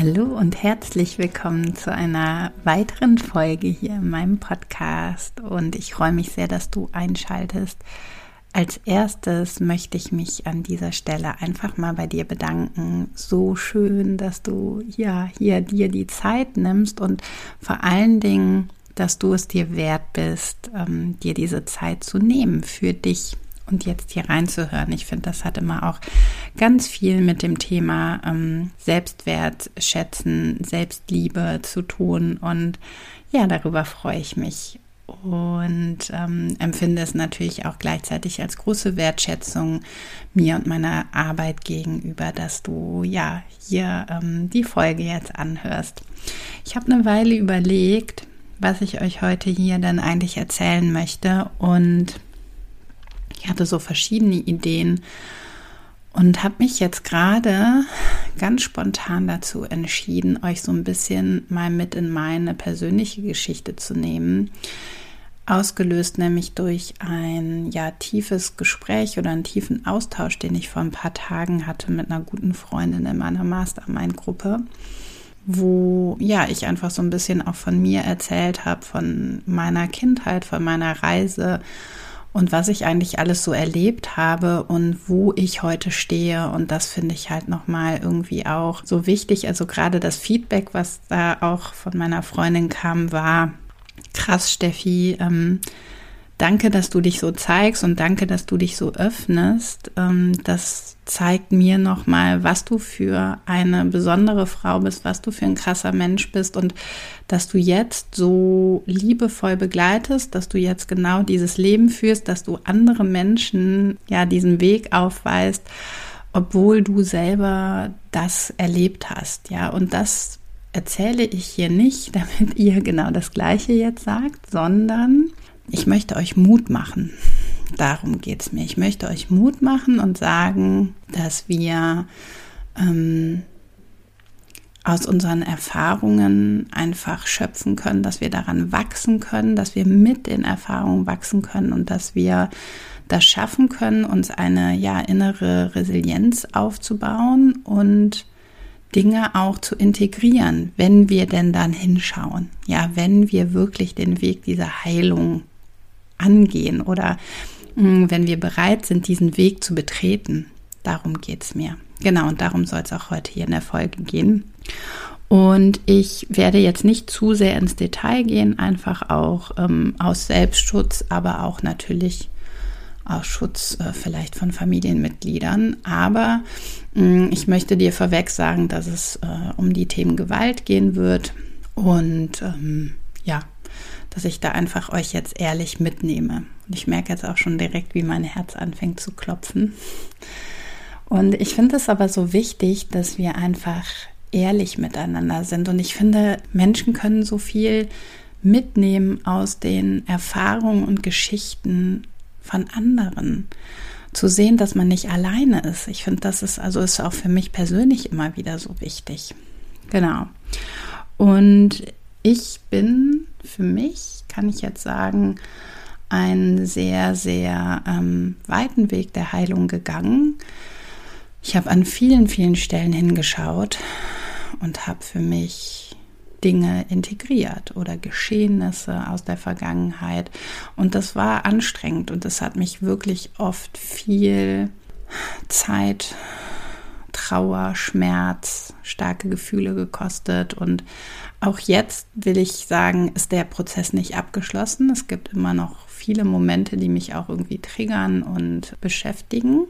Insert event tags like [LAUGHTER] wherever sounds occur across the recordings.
Hallo und herzlich willkommen zu einer weiteren Folge hier in meinem Podcast und ich freue mich sehr, dass du einschaltest. Als erstes möchte ich mich an dieser Stelle einfach mal bei dir bedanken. So schön, dass du ja hier dir die Zeit nimmst und vor allen Dingen, dass du es dir wert bist, ähm, dir diese Zeit zu nehmen für dich und jetzt hier reinzuhören. Ich finde, das hat immer auch ganz viel mit dem Thema ähm, Selbstwert schätzen, Selbstliebe zu tun. Und ja, darüber freue ich mich und ähm, empfinde es natürlich auch gleichzeitig als große Wertschätzung mir und meiner Arbeit gegenüber, dass du ja hier ähm, die Folge jetzt anhörst. Ich habe eine Weile überlegt, was ich euch heute hier dann eigentlich erzählen möchte und ich hatte so verschiedene Ideen und habe mich jetzt gerade ganz spontan dazu entschieden, euch so ein bisschen mal mit in meine persönliche Geschichte zu nehmen. Ausgelöst nämlich durch ein ja tiefes Gespräch oder einen tiefen Austausch, den ich vor ein paar Tagen hatte mit einer guten Freundin in meiner Mastermind-Gruppe, wo ja ich einfach so ein bisschen auch von mir erzählt habe, von meiner Kindheit, von meiner Reise und was ich eigentlich alles so erlebt habe und wo ich heute stehe. Und das finde ich halt nochmal irgendwie auch so wichtig. Also gerade das Feedback, was da auch von meiner Freundin kam, war krass, Steffi. Ähm, danke, dass du dich so zeigst und danke, dass du dich so öffnest. Ähm, das zeigt mir nochmal, was du für eine besondere Frau bist, was du für ein krasser Mensch bist und dass du jetzt so liebevoll begleitest, dass du jetzt genau dieses Leben führst, dass du andere Menschen ja diesen Weg aufweist, obwohl du selber das erlebt hast, ja, und das erzähle ich hier nicht, [LAUGHS] damit ihr genau das Gleiche jetzt sagt, sondern ich möchte euch Mut machen. Darum geht es mir. Ich möchte euch Mut machen und sagen, dass wir ähm, aus unseren Erfahrungen einfach schöpfen können, dass wir daran wachsen können, dass wir mit den Erfahrungen wachsen können und dass wir das schaffen können, uns eine ja innere Resilienz aufzubauen und Dinge auch zu integrieren, wenn wir denn dann hinschauen. Ja, wenn wir wirklich den Weg dieser Heilung angehen oder mh, mm, wenn wir bereit sind, diesen Weg zu betreten. Darum geht es mir. Genau, und darum soll es auch heute hier in der Folge gehen. Und ich werde jetzt nicht zu sehr ins Detail gehen, einfach auch ähm, aus Selbstschutz, aber auch natürlich aus Schutz äh, vielleicht von Familienmitgliedern. Aber mh, mm, ich möchte dir vorweg sagen, dass es äh, um die Themen Gewalt gehen wird. Und ähm, ja, dass ich da einfach euch jetzt ehrlich mitnehme. Und ich merke jetzt auch schon direkt, wie mein Herz anfängt zu klopfen. Und ich finde es aber so wichtig, dass wir einfach ehrlich miteinander sind. Und ich finde, Menschen können so viel mitnehmen aus den Erfahrungen und Geschichten von anderen. Zu sehen, dass man nicht alleine ist. Ich finde, das ist also ist auch für mich persönlich immer wieder so wichtig. Genau. Und ich bin für mich, kann ich jetzt sagen, einen sehr, sehr ähm, weiten Weg der Heilung gegangen. Ich habe an vielen, vielen Stellen hingeschaut und habe für mich Dinge integriert oder Geschehnisse aus der Vergangenheit. Und das war anstrengend und das hat mich wirklich oft viel Zeit Trauer, Schmerz, starke Gefühle gekostet. Und auch jetzt will ich sagen, ist der Prozess nicht abgeschlossen. Es gibt immer noch viele Momente, die mich auch irgendwie triggern und beschäftigen.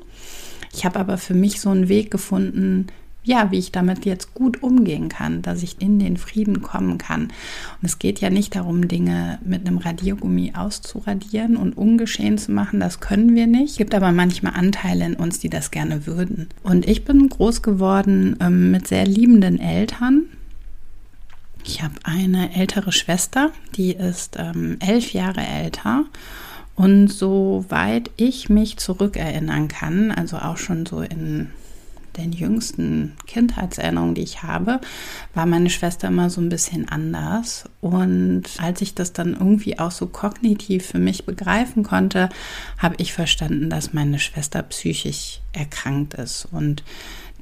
Ich habe aber für mich so einen Weg gefunden, ja, wie ich damit jetzt gut umgehen kann, dass ich in den Frieden kommen kann. Und es geht ja nicht darum, Dinge mit einem Radiergummi auszuradieren und ungeschehen zu machen. Das können wir nicht. Es gibt aber manchmal Anteile in uns, die das gerne würden. Und ich bin groß geworden ähm, mit sehr liebenden Eltern. Ich habe eine ältere Schwester, die ist ähm, elf Jahre älter. Und soweit ich mich zurückerinnern kann, also auch schon so in den jüngsten Kindheitserinnerungen, die ich habe, war meine Schwester immer so ein bisschen anders. Und als ich das dann irgendwie auch so kognitiv für mich begreifen konnte, habe ich verstanden, dass meine Schwester psychisch erkrankt ist. Und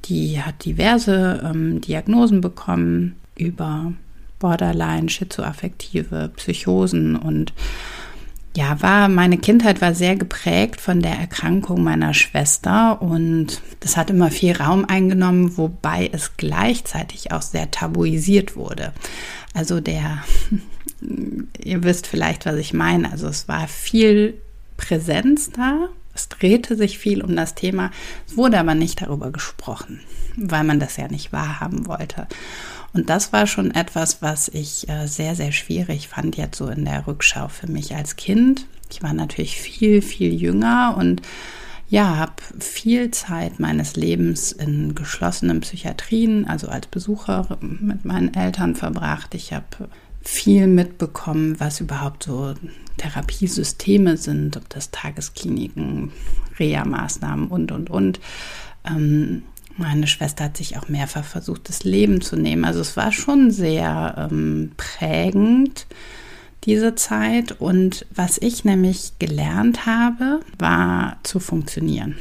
die hat diverse ähm, Diagnosen bekommen über Borderline, schizoaffektive Psychosen und ja, war meine Kindheit war sehr geprägt von der Erkrankung meiner Schwester und das hat immer viel Raum eingenommen, wobei es gleichzeitig auch sehr tabuisiert wurde. Also der [LAUGHS] ihr wisst vielleicht, was ich meine, also es war viel Präsenz da, es drehte sich viel um das Thema, es wurde aber nicht darüber gesprochen, weil man das ja nicht wahrhaben wollte. Und das war schon etwas, was ich äh, sehr, sehr schwierig fand jetzt so in der Rückschau für mich als Kind. Ich war natürlich viel, viel jünger und ja, habe viel Zeit meines Lebens in geschlossenen Psychiatrien, also als Besucher mit meinen Eltern verbracht. Ich habe viel mitbekommen, was überhaupt so Therapiesysteme sind, ob das Tageskliniken, Reha-Maßnahmen und, und, und. Ähm, meine Schwester hat sich auch mehrfach versucht, das Leben zu nehmen. Also es war schon sehr ähm, prägend, diese Zeit. Und was ich nämlich gelernt habe, war zu funktionieren.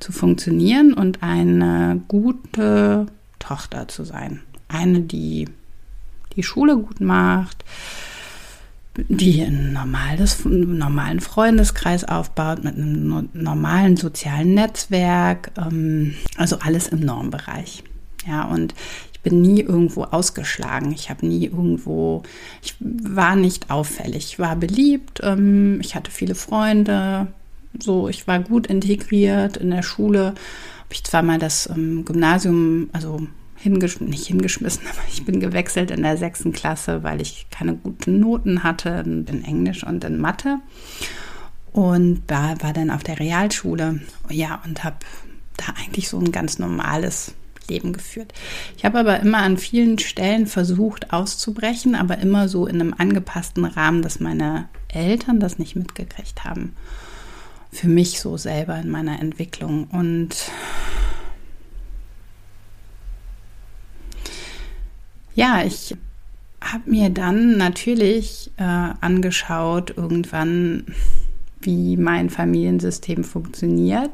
Zu funktionieren und eine gute Tochter zu sein. Eine, die die Schule gut macht, die ein normales, einen normalen Freundeskreis aufbaut, mit einem normalen sozialen Netzwerk, ähm, also alles im Normbereich. Ja, und ich bin nie irgendwo ausgeschlagen. Ich habe nie irgendwo, ich war nicht auffällig. Ich war beliebt, ähm, ich hatte viele Freunde, so, ich war gut integriert in der Schule. Habe ich zwar mal das ähm, Gymnasium, also hingeschmissen, nicht hingeschmissen, aber ich bin gewechselt in der sechsten Klasse, weil ich keine guten Noten hatte in Englisch und in Mathe. Und war, war dann auf der Realschule, ja, und habe da eigentlich so ein ganz normales Leben geführt. Ich habe aber immer an vielen Stellen versucht auszubrechen, aber immer so in einem angepassten Rahmen, dass meine Eltern das nicht mitgekriegt haben. Für mich so selber in meiner Entwicklung. Und Ja, ich habe mir dann natürlich äh, angeschaut, irgendwann, wie mein Familiensystem funktioniert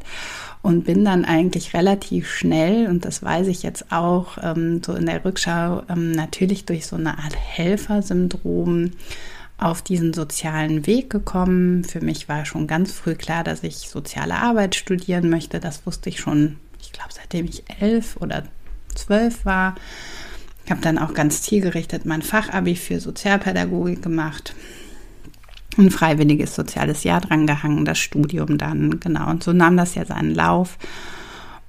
und bin dann eigentlich relativ schnell, und das weiß ich jetzt auch ähm, so in der Rückschau, ähm, natürlich durch so eine Art Helfersyndrom auf diesen sozialen Weg gekommen. Für mich war schon ganz früh klar, dass ich soziale Arbeit studieren möchte. Das wusste ich schon, ich glaube, seitdem ich elf oder zwölf war. Ich habe dann auch ganz zielgerichtet mein Fachabi für Sozialpädagogik gemacht. Ein freiwilliges soziales Jahr dran gehangen, das Studium dann, genau. Und so nahm das ja seinen Lauf.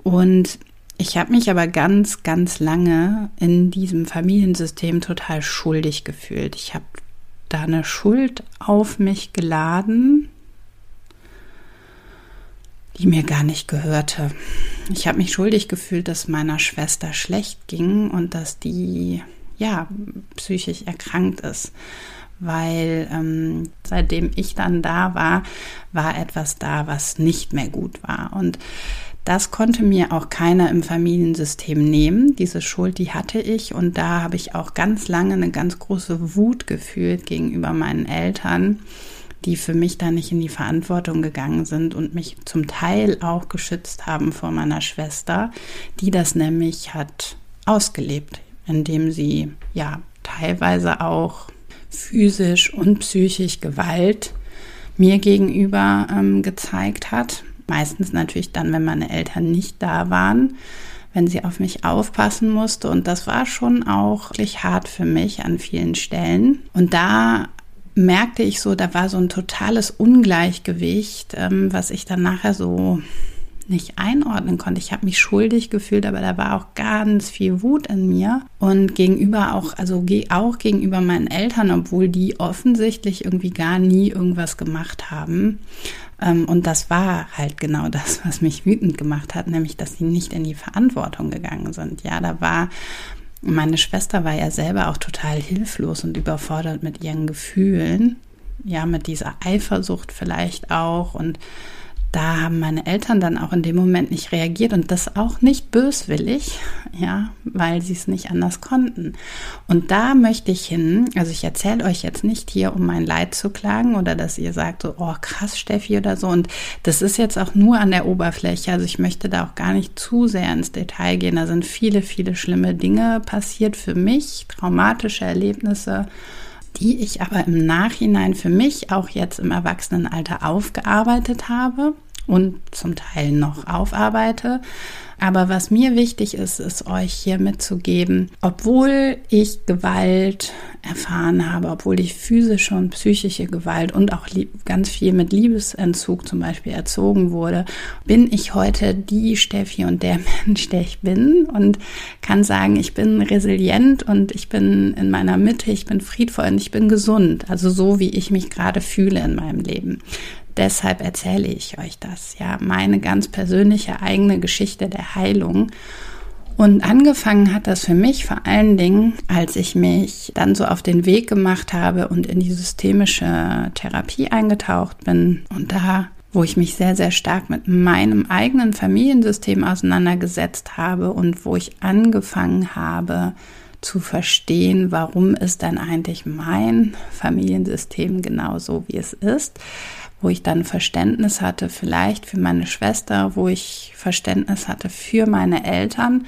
Und ich habe mich aber ganz, ganz lange in diesem Familiensystem total schuldig gefühlt. Ich habe da eine Schuld auf mich geladen, die mir gar nicht gehörte. Ich habe mich schuldig gefühlt, dass meiner Schwester schlecht ging und dass die ja psychisch erkrankt ist, weil ähm, seitdem ich dann da war, war etwas da, was nicht mehr gut war und das konnte mir auch keiner im Familiensystem nehmen. Diese Schuld, die hatte ich. Und da habe ich auch ganz lange eine ganz große Wut gefühlt gegenüber meinen Eltern, die für mich da nicht in die Verantwortung gegangen sind und mich zum Teil auch geschützt haben vor meiner Schwester, die das nämlich hat ausgelebt, indem sie ja teilweise auch physisch und psychisch Gewalt mir gegenüber ähm, gezeigt hat. Meistens natürlich dann, wenn meine Eltern nicht da waren, wenn sie auf mich aufpassen musste. Und das war schon auch wirklich hart für mich an vielen Stellen. Und da merkte ich so, da war so ein totales Ungleichgewicht, ähm, was ich dann nachher so nicht einordnen konnte. Ich habe mich schuldig gefühlt, aber da war auch ganz viel Wut in mir und gegenüber auch, also auch gegenüber meinen Eltern, obwohl die offensichtlich irgendwie gar nie irgendwas gemacht haben. Ähm, und das war halt genau das, was mich wütend gemacht hat, nämlich, dass sie nicht in die Verantwortung gegangen sind. Ja, da war Meine Schwester war ja selber auch total hilflos und überfordert mit ihren Gefühlen. Ja, mit dieser Eifersucht vielleicht auch und da haben meine Eltern dann auch in dem Moment nicht reagiert und das auch nicht böswillig, ja, weil sie es nicht anders konnten. Und da möchte ich hin, also ich erzähle euch jetzt nicht hier, um mein Leid zu klagen oder dass ihr sagt so, oh krass, Steffi oder so. Und das ist jetzt auch nur an der Oberfläche. Also ich möchte da auch gar nicht zu sehr ins Detail gehen. Da sind viele, viele schlimme Dinge passiert für mich, traumatische Erlebnisse die ich aber im Nachhinein für mich auch jetzt im Erwachsenenalter aufgearbeitet habe und zum Teil noch aufarbeite. Aber was mir wichtig ist, ist euch hier mitzugeben, obwohl ich Gewalt erfahren habe, obwohl ich physische und psychische Gewalt und auch ganz viel mit Liebesentzug zum Beispiel erzogen wurde, bin ich heute die Steffi und der [LAUGHS] Mensch, der ich bin und kann sagen, ich bin resilient und ich bin in meiner Mitte, ich bin friedvoll und ich bin gesund. Also so, wie ich mich gerade fühle in meinem Leben deshalb erzähle ich euch das, ja, meine ganz persönliche eigene Geschichte der Heilung. Und angefangen hat das für mich vor allen Dingen, als ich mich dann so auf den Weg gemacht habe und in die systemische Therapie eingetaucht bin und da wo ich mich sehr, sehr stark mit meinem eigenen Familiensystem auseinandergesetzt habe und wo ich angefangen habe zu verstehen, warum ist denn eigentlich mein Familiensystem genauso, wie es ist wo ich dann Verständnis hatte, vielleicht für meine Schwester, wo ich Verständnis hatte für meine Eltern,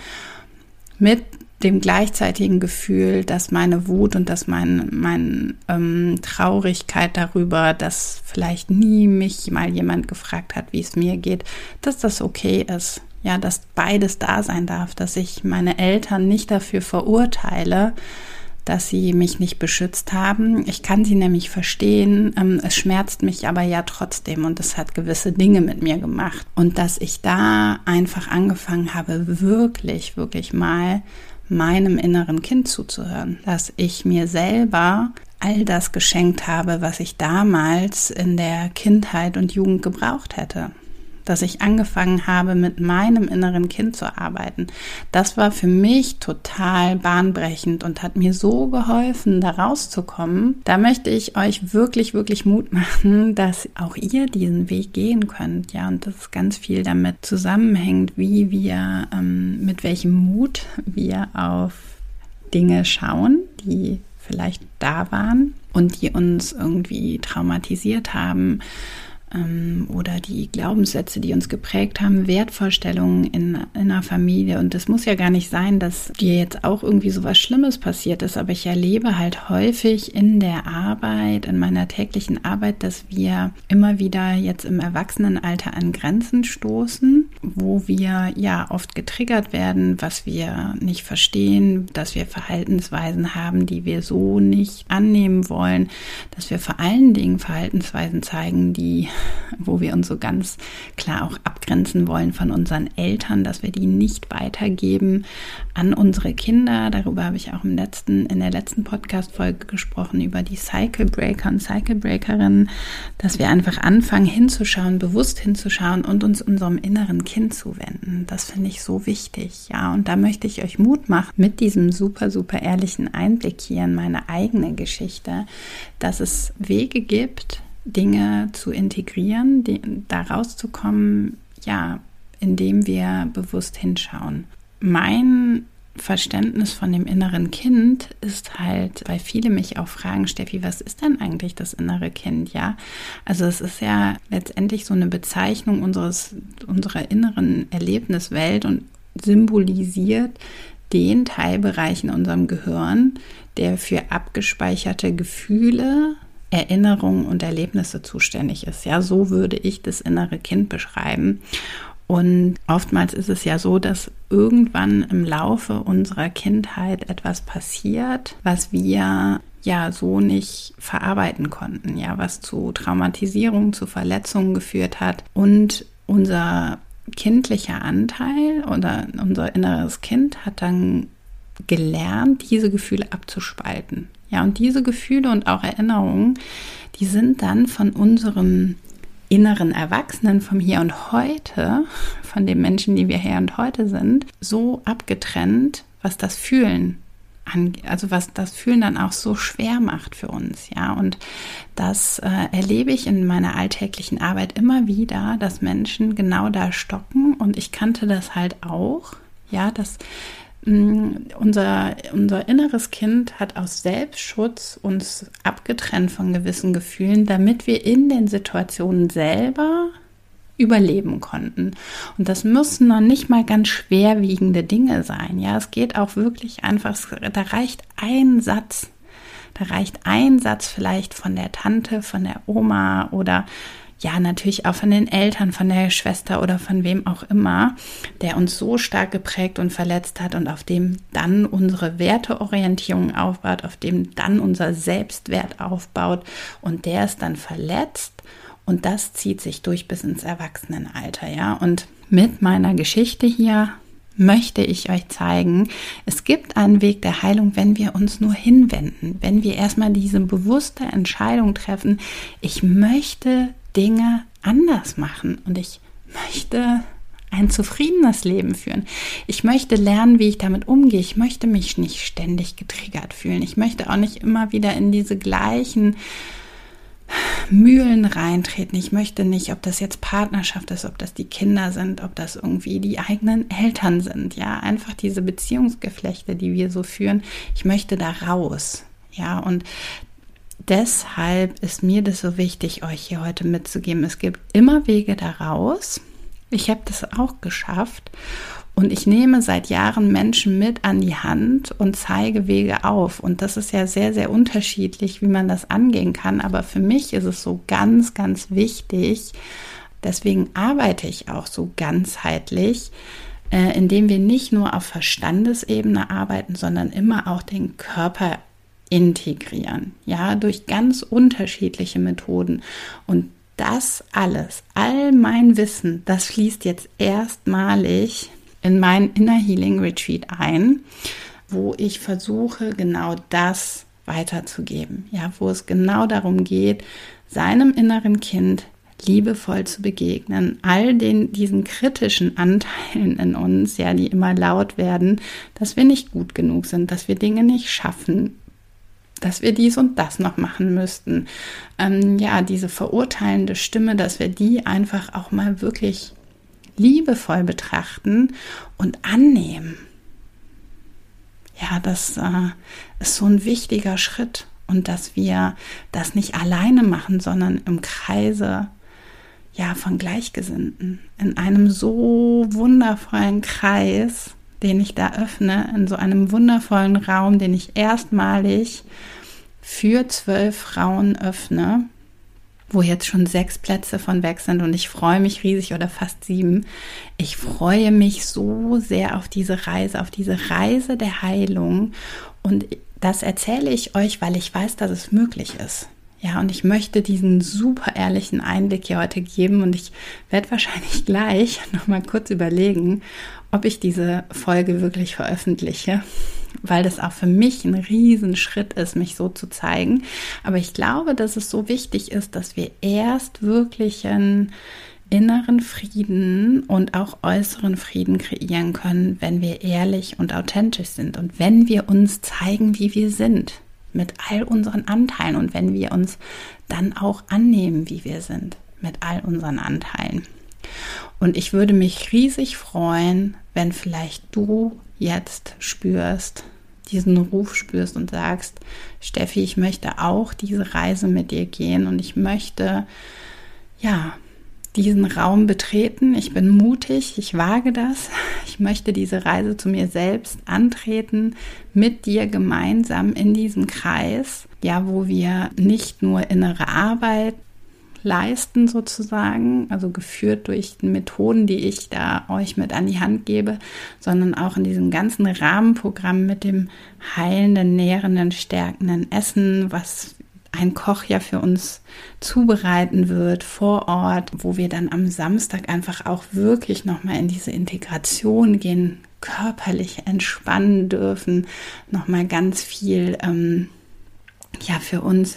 mit dem gleichzeitigen Gefühl, dass meine Wut und dass mein, meine ähm, Traurigkeit darüber, dass vielleicht nie mich mal jemand gefragt hat, wie es mir geht, dass das okay ist. Ja, dass beides da sein darf, dass ich meine Eltern nicht dafür verurteile, dass sie mich nicht beschützt haben. Ich kann sie nämlich verstehen. Ähm, es schmerzt mich aber ja trotzdem und es hat gewisse Dinge mit mir gemacht. Und dass ich da einfach angefangen habe, wirklich, wirklich mal meinem inneren Kind zuzuhören. Dass ich mir selber all das geschenkt habe, was ich damals in der Kindheit und Jugend gebraucht hätte dass ich angefangen habe, mit meinem inneren Kind zu arbeiten. Das war für mich total bahnbrechend und hat mir so geholfen, da rauszukommen. Da möchte ich euch wirklich, wirklich Mut machen, [LAUGHS] dass auch ihr diesen Weg gehen könnt. Ja, und das ganz viel damit zusammenhängt, wie wir, ähm, mit welchem Mut wir auf Dinge schauen, die vielleicht da waren und die uns irgendwie traumatisiert haben oder die Glaubenssätze, die uns geprägt haben, Wertvorstellungen in, in einer Familie. Und es muss ja gar nicht sein, dass dir jetzt auch irgendwie so was Schlimmes passiert ist, aber ich erlebe halt häufig in der Arbeit, in meiner täglichen Arbeit, dass wir immer wieder jetzt im Erwachsenenalter an Grenzen stoßen, wo wir ja oft getriggert werden, was wir nicht verstehen, dass wir Verhaltensweisen haben, die wir so nicht annehmen wollen, dass wir vor allen Dingen Verhaltensweisen zeigen, die wo wir uns so ganz klar auch abgrenzen wollen von unseren Eltern, dass wir die nicht weitergeben an unsere Kinder. Darüber habe ich auch im letzten, in der letzten Podcast-Folge gesprochen, über die Cycle Breaker und Cycle Breakerinnen, dass wir einfach anfangen hinzuschauen, bewusst hinzuschauen und uns unserem inneren Kind zuwenden. Das finde ich so wichtig, ja. Und da möchte ich euch Mut machen mit diesem super, super ehrlichen Einblick hier in meine eigene Geschichte, dass es Wege gibt, Dinge zu integrieren, die, da rauszukommen, ja, indem wir bewusst hinschauen. Mein Verständnis von dem inneren Kind ist halt, weil viele mich auch fragen, Steffi, was ist denn eigentlich das innere Kind? Ja, also es ist ja letztendlich so eine Bezeichnung unseres, unserer inneren Erlebniswelt und symbolisiert den Teilbereich in unserem Gehirn, der für abgespeicherte Gefühle, Erinnerungen und Erlebnisse zuständig ist. Ja, so würde ich das innere Kind beschreiben. Und oftmals ist es ja so, dass irgendwann im Laufe unserer Kindheit etwas passiert, was wir ja so nicht verarbeiten konnten, ja, was zu Traumatisierung, zu Verletzungen geführt hat und unser kindlicher Anteil oder unser inneres Kind hat dann gelernt, diese Gefühle abzuspalten. Ja, und diese Gefühle und auch Erinnerungen, die sind dann von unserem inneren Erwachsenen vom Hier und Heute, von den Menschen, die wir hier und heute sind, so abgetrennt, was das Fühlen also was das Fühlen dann auch so schwer macht für uns, ja. Und das äh, erlebe ich in meiner alltäglichen Arbeit immer wieder, dass Menschen genau da stocken und ich kannte das halt auch, ja, dass unser, unser inneres Kind hat aus Selbstschutz uns abgetrennt von gewissen Gefühlen, damit wir in den Situationen selber überleben konnten. Und das müssen noch nicht mal ganz schwerwiegende Dinge sein. Ja, es geht auch wirklich einfach, da reicht ein Satz. Da reicht ein Satz vielleicht von der Tante, von der Oma oder ja, natürlich auch von den Eltern, von der Schwester oder von wem auch immer, der uns so stark geprägt und verletzt hat und auf dem dann unsere Werteorientierung aufbaut, auf dem dann unser Selbstwert aufbaut und der ist dann verletzt und das zieht sich durch bis ins Erwachsenenalter, ja. Und mit meiner Geschichte hier möchte ich euch zeigen, es gibt einen Weg der Heilung, wenn wir uns nur hinwenden, wenn wir erstmal diese bewusste Entscheidung treffen, ich möchte Dinge anders machen und ich möchte ein zufriedenes Leben führen. Ich möchte lernen, wie ich damit umgehe. Ich möchte mich nicht ständig getriggert fühlen. Ich möchte auch nicht immer wieder in diese gleichen Mühlen reintreten. Ich möchte nicht, ob das jetzt Partnerschaft ist, ob das die Kinder sind, ob das irgendwie die eigenen Eltern sind. Ja, einfach diese Beziehungsgeflechte, die wir so führen. Ich möchte da raus. Ja, und deshalb ist mir das so wichtig, euch hier heute mitzugeben. Es gibt immer Wege da raus. Ich habe das auch geschafft. Und ich nehme seit Jahren Menschen mit an die Hand und zeige Wege auf. Und das ist ja sehr, sehr unterschiedlich, wie man das angehen kann. Aber für mich ist es so ganz, ganz wichtig. Deswegen arbeite ich auch so ganzheitlich, äh, indem wir nicht nur auf Verstandesebene arbeiten, sondern immer auch den Körper integrieren. Ja, durch ganz unterschiedliche Methoden. Und das alles, all mein Wissen, das fließt jetzt erstmalig in mein Inner Healing Retreat ein, wo ich versuche, genau das weiterzugeben. Ja, wo es genau darum geht, seinem inneren Kind liebevoll zu begegnen, all den diesen kritischen Anteilen in uns, ja, die immer laut werden, dass wir nicht gut genug sind, dass wir Dinge nicht schaffen, dass wir dies und das noch machen müssten. Ähm, ja, diese verurteilende Stimme, dass wir die einfach auch mal wirklich liebevoll betrachten und annehmen. Ja, das äh, ist so ein wichtiger Schritt und dass wir das nicht alleine machen, sondern im Kreise ja von Gleichgesinnten in einem so wundervollen Kreis, den ich da öffne, in so einem wundervollen Raum, den ich erstmalig für zwölf Frauen öffne wo jetzt schon sechs Plätze von weg sind und ich freue mich riesig oder fast sieben. Ich freue mich so sehr auf diese Reise, auf diese Reise der Heilung und das erzähle ich euch, weil ich weiß, dass es möglich ist. Ja, und ich möchte diesen super ehrlichen Einblick hier heute geben und ich werde wahrscheinlich [LAUGHS] gleich noch mal kurz überlegen, ob ich diese Folge wirklich veröffentliche weil das auch für mich ein Riesenschritt ist, mich so zu zeigen. Aber ich glaube, dass es so wichtig ist, dass wir erst wirklich einen inneren Frieden und auch äußeren Frieden kreieren können, wenn wir ehrlich und authentisch sind und wenn wir uns zeigen, wie wir sind, mit all unseren Anteilen und wenn wir uns dann auch annehmen, wie wir sind, mit all unseren Anteilen. Und ich würde mich riesig freuen, wenn vielleicht du jetzt spürst, diesen Ruf spürst und sagst, Steffi, ich möchte auch diese Reise mit dir gehen und ich möchte, ja, diesen Raum betreten. Ich bin mutig, ich wage das. Ich möchte diese Reise zu mir selbst antreten, mit dir gemeinsam in diesem Kreis, ja, wo wir nicht nur innere Arbeit leisten sozusagen, also geführt durch Methoden, die ich da euch mit an die Hand gebe, sondern auch in diesem ganzen Rahmenprogramm mit dem heilenden, nährenden, stärkenden Essen, was ein Koch ja für uns zubereiten wird vor Ort, wo wir dann am Samstag einfach auch wirklich nochmal in diese Integration gehen, körperlich entspannen dürfen, nochmal ganz viel ähm, ja für uns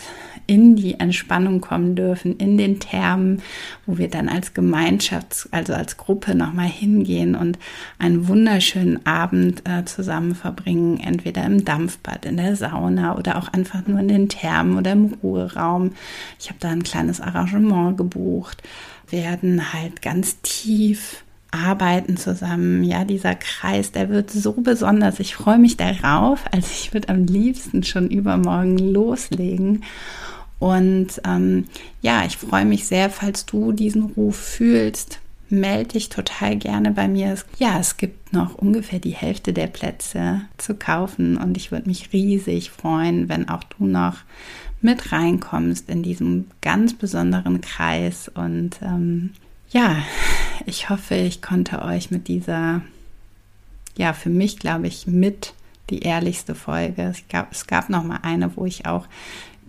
in die Entspannung kommen dürfen, in den Thermen, wo wir dann als Gemeinschaft, also als Gruppe nochmal hingehen und einen wunderschönen Abend äh, zusammen verbringen, entweder im Dampfbad, in der Sauna oder auch einfach nur in den Thermen oder im Ruheraum. Ich habe da ein kleines Arrangement gebucht, werden halt ganz tief arbeiten zusammen. Ja, dieser Kreis, der wird so besonders. Ich freue mich darauf. Also ich würde am liebsten schon übermorgen loslegen. Und ähm, ja, ich freue mich sehr, falls du diesen Ruf fühlst. Melde dich total gerne bei mir. Ja, es gibt noch ungefähr die Hälfte der Plätze zu kaufen und ich würde mich riesig freuen, wenn auch du noch mit reinkommst in diesem ganz besonderen Kreis. Und ähm, ja, ich hoffe, ich konnte euch mit dieser, ja, für mich glaube ich, mit die ehrlichste Folge. Es gab, es gab noch mal eine, wo ich auch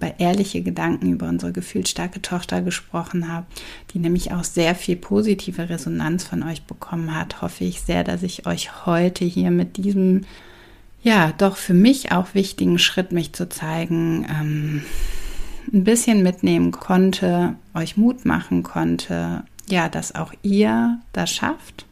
über ehrliche Gedanken über unsere gefühlsstarke Tochter gesprochen habe, die nämlich auch sehr viel positive Resonanz von euch bekommen hat. Hoffe ich sehr, dass ich euch heute hier mit diesem, ja, doch für mich auch wichtigen Schritt, mich zu zeigen, ähm, ein bisschen mitnehmen konnte, euch Mut machen konnte, ja, dass auch ihr das schafft.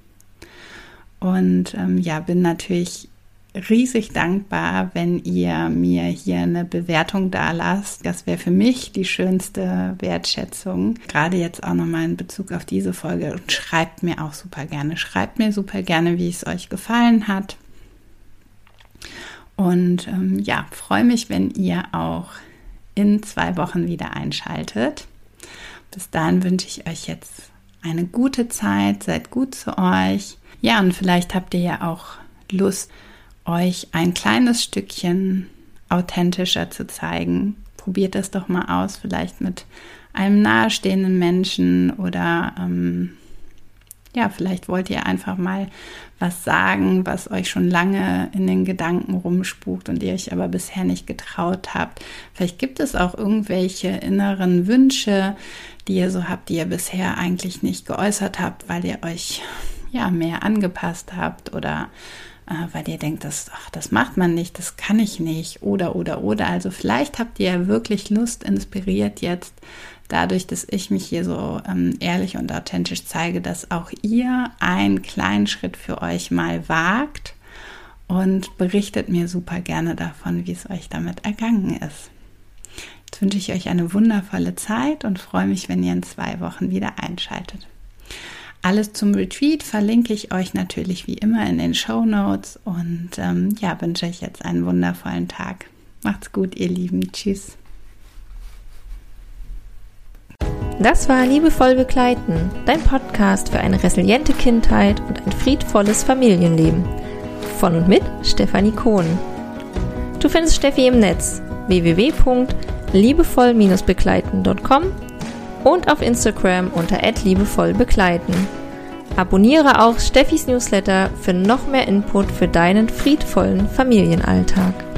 Und ähm, ja, bin natürlich riesig dankbar, wenn ihr mir hier eine Bewertung da lasst. Das wäre für mich die schönste Wertschätzung. Gerade jetzt auch nochmal in Bezug auf diese Folge. Und schreibt mir auch super gerne. Schreibt mir super gerne, wie es euch gefallen hat. Und ähm, ja, freue mich, wenn ihr auch in zwei Wochen wieder einschaltet. Bis dahin wünsche ich euch jetzt eine gute Zeit. Seid gut zu euch. Ja, und vielleicht habt ihr ja auch Lust, euch ein kleines Stückchen authentischer zu zeigen. Probiert das doch mal aus, vielleicht mit einem nahestehenden Menschen oder ähm, ja, vielleicht wollt ihr einfach mal was sagen, was euch schon lange in den Gedanken rumspukt und ihr euch aber bisher nicht getraut habt. Vielleicht gibt es auch irgendwelche inneren Wünsche, die ihr so habt, die ihr bisher eigentlich nicht geäußert habt, weil ihr euch ja mehr angepasst habt oder weil ihr denkt, das, ach, das macht man nicht, das kann ich nicht oder oder oder. Also vielleicht habt ihr wirklich Lust, inspiriert jetzt dadurch, dass ich mich hier so ähm, ehrlich und authentisch zeige, dass auch ihr einen kleinen Schritt für euch mal wagt und berichtet mir super gerne davon, wie es euch damit ergangen ist. Jetzt wünsche ich euch eine wundervolle Zeit und freue mich, wenn ihr in zwei Wochen wieder einschaltet. Alles zum Retreat verlinke ich euch natürlich wie immer in den Show Notes und ähm, ja, wünsche euch jetzt einen wundervollen Tag. Macht's gut, ihr Lieben. Tschüss. Das war Liebevoll Begleiten, dein Podcast für eine resiliente Kindheit und ein friedvolles Familienleben. Von und mit Stefanie Kohn. Du findest Steffi im Netz www.liebevoll-begleiten.com und auf Instagram unter @liebevollbegleiten. Abonniere auch Steffis Newsletter für noch mehr Input für deinen friedvollen Familienalltag.